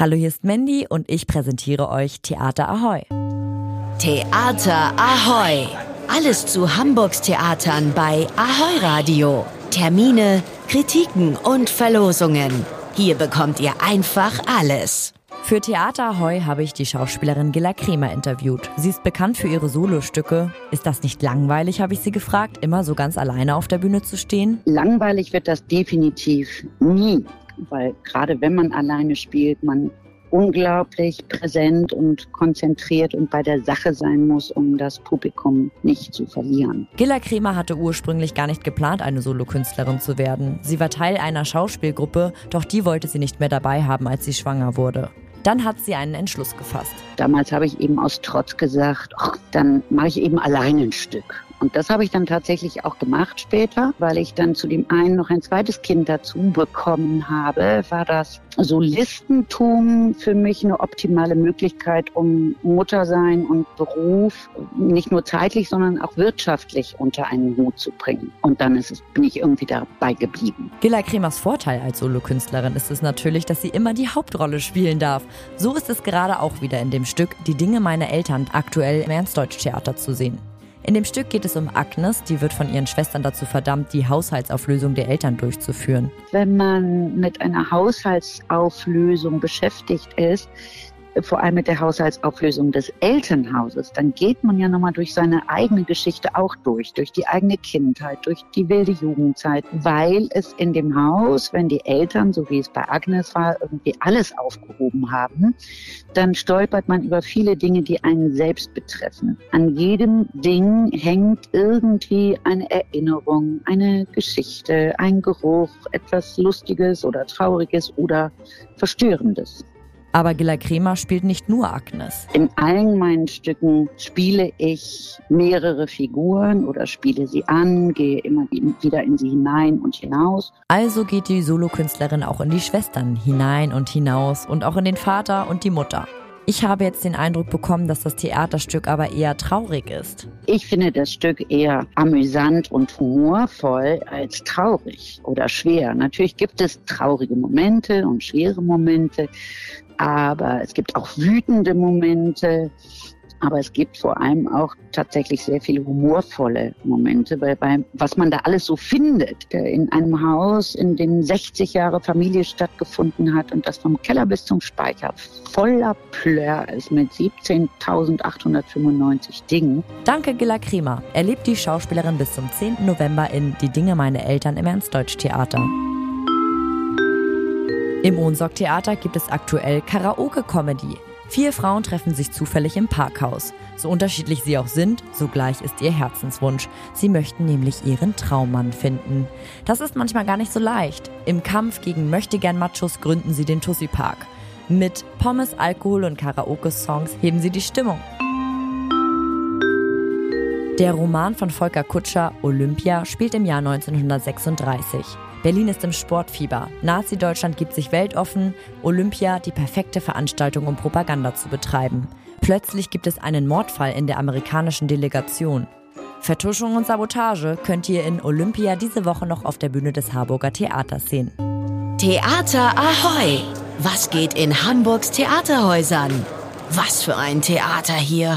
Hallo, hier ist Mandy und ich präsentiere euch Theater Ahoy. Theater Ahoy! Alles zu Hamburgs Theatern bei Ahoy Radio. Termine, Kritiken und Verlosungen. Hier bekommt ihr einfach alles. Für Theater Ahoy habe ich die Schauspielerin Gilla Kremer interviewt. Sie ist bekannt für ihre Solostücke. Ist das nicht langweilig, habe ich sie gefragt, immer so ganz alleine auf der Bühne zu stehen? Langweilig wird das definitiv nie weil gerade wenn man alleine spielt, man unglaublich präsent und konzentriert und bei der Sache sein muss, um das Publikum nicht zu verlieren. Gilla Kremer hatte ursprünglich gar nicht geplant, eine Solokünstlerin zu werden. Sie war Teil einer Schauspielgruppe, doch die wollte sie nicht mehr dabei haben, als sie schwanger wurde. Dann hat sie einen Entschluss gefasst. Damals habe ich eben aus Trotz gesagt, ach, dann mache ich eben alleine ein Stück. Und das habe ich dann tatsächlich auch gemacht später, weil ich dann zu dem einen noch ein zweites Kind dazu bekommen habe, war das Solistentum für mich eine optimale Möglichkeit, um Mutter sein und Beruf nicht nur zeitlich, sondern auch wirtschaftlich unter einen Hut zu bringen. Und dann ist es, bin ich irgendwie dabei geblieben. Gilla Kremers Vorteil als Solokünstlerin ist es natürlich, dass sie immer die Hauptrolle spielen darf. So ist es gerade auch wieder in dem Stück Die Dinge meiner Eltern aktuell im Ernstdeutsch-Theater zu sehen. In dem Stück geht es um Agnes, die wird von ihren Schwestern dazu verdammt, die Haushaltsauflösung der Eltern durchzuführen. Wenn man mit einer Haushaltsauflösung beschäftigt ist, vor allem mit der Haushaltsauflösung des Elternhauses, dann geht man ja nochmal durch seine eigene Geschichte auch durch, durch die eigene Kindheit, durch die wilde Jugendzeit, weil es in dem Haus, wenn die Eltern, so wie es bei Agnes war, irgendwie alles aufgehoben haben, dann stolpert man über viele Dinge, die einen selbst betreffen. An jedem Ding hängt irgendwie eine Erinnerung, eine Geschichte, ein Geruch, etwas Lustiges oder Trauriges oder Verstörendes. Aber Gilla Kremer spielt nicht nur Agnes. In allen meinen Stücken spiele ich mehrere Figuren oder spiele sie an, gehe immer wieder in sie hinein und hinaus. Also geht die Solokünstlerin auch in die Schwestern hinein und hinaus und auch in den Vater und die Mutter. Ich habe jetzt den Eindruck bekommen, dass das Theaterstück aber eher traurig ist. Ich finde das Stück eher amüsant und humorvoll als traurig oder schwer. Natürlich gibt es traurige Momente und schwere Momente, aber es gibt auch wütende Momente. Aber es gibt vor allem auch tatsächlich sehr viele humorvolle Momente, weil bei, was man da alles so findet, in einem Haus, in dem 60 Jahre Familie stattgefunden hat und das vom Keller bis zum Speicher voller Plör ist mit 17.895 Dingen. Danke, Gilla Kremer. Erlebt die Schauspielerin bis zum 10. November in Die Dinge meine Eltern im Ernstdeutsch-Theater. Im Ohnsorg-Theater gibt es aktuell Karaoke-Comedy. Vier Frauen treffen sich zufällig im Parkhaus. So unterschiedlich sie auch sind, so gleich ist ihr Herzenswunsch. Sie möchten nämlich ihren Traummann finden. Das ist manchmal gar nicht so leicht. Im Kampf gegen Möchtegern-Machos gründen sie den Tussi Park. Mit Pommes, Alkohol und Karaoke-Songs heben sie die Stimmung. Der Roman von Volker Kutscher, Olympia, spielt im Jahr 1936. Berlin ist im Sportfieber. Nazi-Deutschland gibt sich weltoffen. Olympia die perfekte Veranstaltung, um Propaganda zu betreiben. Plötzlich gibt es einen Mordfall in der amerikanischen Delegation. Vertuschung und Sabotage könnt ihr in Olympia diese Woche noch auf der Bühne des Harburger Theaters sehen. Theater Ahoy! Was geht in Hamburgs Theaterhäusern? Was für ein Theater hier!